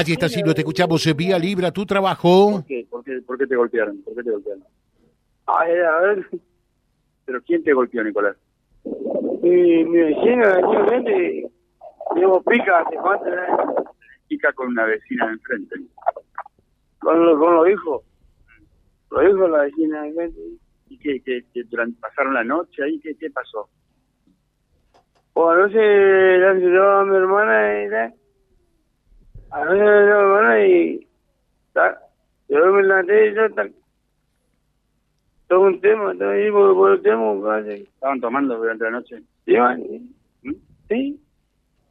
Allí está Silvio, te escuchamos eh, vía libre a tu trabajo. ¿Por qué? ¿Por qué, por qué te golpearon? ¿Por qué te golpearon? Ay, a ver, ¿Pero quién te golpeó, Nicolás? mi, mi vecino, antiguamente, llevo pica hace cuánto, ¿no? Chica con una vecina de enfrente. con, lo- con los hijos. Los hijos de la vecina de enfrente. ¿Y qué, qué, qué durante, pasaron la noche ahí? ¿Qué, qué pasó? O anoche la ayudó a mi hermana y la... A mi hermana y... ta, Yo me levanté y yo... ta, Todo un tema, todo ahí por, por el tema. ¿Estaban tomando durante la noche? Sí, ¿Mm? sí.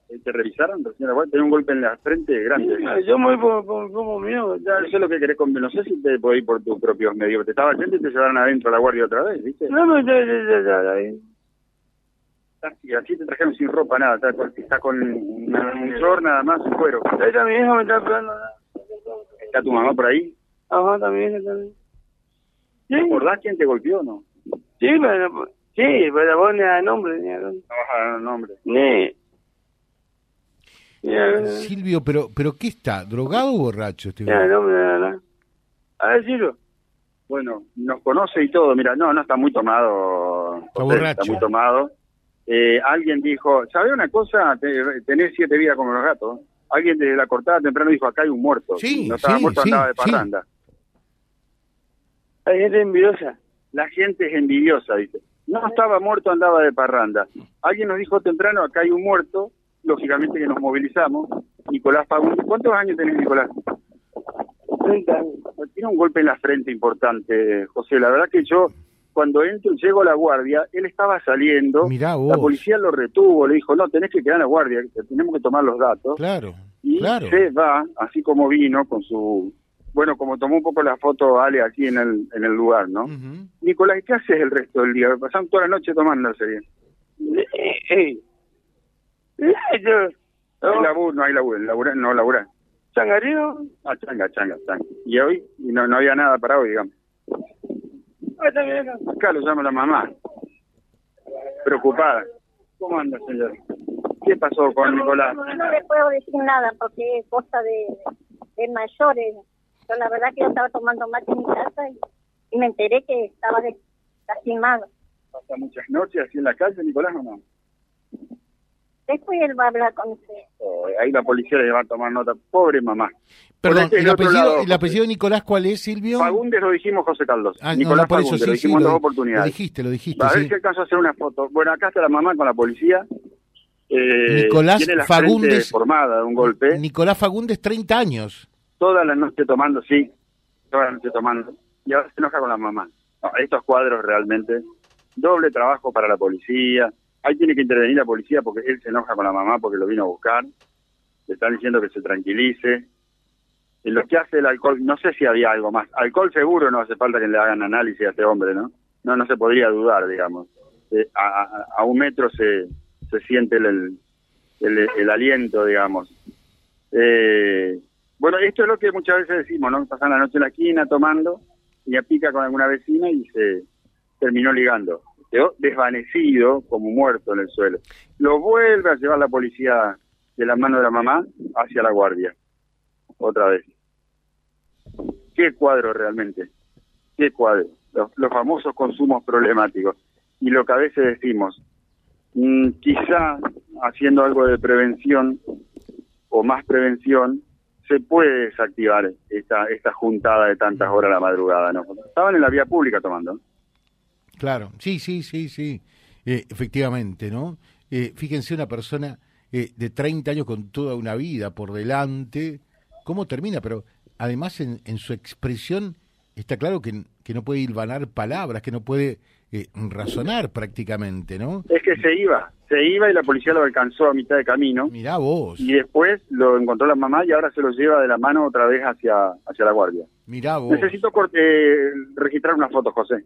¿Eh, ¿Te revisaron recién? Tenía un golpe en la frente grande. Yo me voy por, por, como mío. Ya. No sé lo que querés con... No sé si te podés ir por tus propios medios. Te estaba yendo y te llevaron adentro a la guardia otra vez, ¿viste? No, no, ya, ya, ya, ya. Y así te trajeron sin ropa, nada. Está con, está con una- un short nada más, un cuero. Ahí está mi hija, me está esperando. ¿Está tu mamá por ahí? Ajá, también, también. Sí, ¿Te acordás quién te golpeó o no? sí, pero, sí, pero vos ni a nombre, ni a nombre. No vas a dar nombre. Ni. Silvio, pero, pero ¿qué está? ¿Drogado o borracho? Este a nombre, nada, nada. A ver, Ciro. Bueno, nos conoce y todo. Mira, no, no está muy tomado. Está José, borracho. Está muy tomado. Eh, alguien dijo, ¿sabés una cosa? Te- Tenés siete vidas como los gatos. Alguien de la cortada temprano dijo, acá hay un muerto. Sí, no estaba sí, muerto, sí, andaba de parranda. Hay gente envidiosa. La gente es envidiosa, dice. No estaba muerto, andaba de parranda. Alguien nos dijo temprano, acá hay un muerto. Lógicamente que nos movilizamos. Nicolás Fagundes. ¿Cuántos años tenés, Nicolás? 30 años. Tiene un golpe en la frente importante, José. La verdad que yo, cuando entro y llego a la guardia, él estaba saliendo. Mirá vos. La policía lo retuvo, le dijo, no, tenés que quedar en la guardia, tenemos que tomar los datos. Claro, y claro. se va, así como vino, con su... Bueno, como tomó un poco la foto Ale aquí en el, en el lugar, ¿no? Nicolás, ¿qué haces el resto del día? Pasan toda la noche tomándose bien. Eh, eh. Eh, yo- No laburo, no hay laburo, laburar, no laburar. sangarío. Ah, changa, changa, changa. Y hoy y no, no había nada para hoy, digamos. Acá lo llama la mamá, preocupada. ¿Cómo anda, señor? ¿Qué pasó con Nicolás? No le puedo decir nada porque es cosa de, de mayores. Yo la verdad que yo estaba tomando mate en mi casa y, y me enteré que estaba lastimado. ¿Pasa muchas noches así en la calle, Nicolás, o no? Después él va a hablar con usted. Oh, ahí la policía le va a tomar nota. Pobre mamá. Perdón, ¿el apellido, lado, ¿el apellido de Nicolás cuál es, Silvio? Fagundes lo dijimos José Carlos. Ah, Nicolás no, por eso Fagundes, lo sí, sí, dijimos en lo, dos lo oportunidades. dijiste, lo dijiste, a ver sí. si alcanzo a hacer una foto. Bueno, acá está la mamá con la policía. Eh, Nicolás tiene la Fagundes- frente deformada de un golpe. Nicolás Fagundes, 30 años. Toda la noche tomando, sí. Toda la noche tomando. Y ahora se enoja con la mamá. No, estos cuadros realmente. Doble trabajo para la policía. Ahí tiene que intervenir la policía porque él se enoja con la mamá porque lo vino a buscar. Le están diciendo que se tranquilice. En lo que hace el alcohol, no sé si había algo más. Alcohol seguro no hace falta que le hagan análisis a este hombre, ¿no? No, no se podría dudar, digamos. Eh, a, a- un metro se, se siente el, el, el- aliento, digamos. Eh, bueno, esto es lo que muchas veces decimos, ¿no? Pasan la noche en la esquina tomando y ya pica con alguna vecina y se terminó ligando. Desvanecido, como muerto en el suelo. Lo vuelve a llevar la policía de la mano de la mamá hacia la guardia. Otra vez. ¿Qué cuadro realmente? ¿Qué cuadro? Los, famosos consumos problemáticos. Y lo que a veces decimos, mm, quizá haciendo algo de prevención o más prevención, se puede desactivar esta, esta juntada de tantas horas a la madrugada, ¿no? Estaban en la vía pública tomando. Claro, sí, sí, sí, sí. Eh, efectivamente, ¿no? Eh, fíjense una persona eh, de 30 años con toda una vida por delante, cómo termina, pero además en, en su expresión está claro que, que no puede hilvanar palabras, que no puede eh, razonar prácticamente, ¿no? Es que se iba, se iba y la policía lo alcanzó a mitad de camino Mirá vos, y después lo encontró la mamá y ahora se lo lleva de la mano otra vez hacia, hacia la guardia. mirá vos. Necesito corte, registrar una foto, José.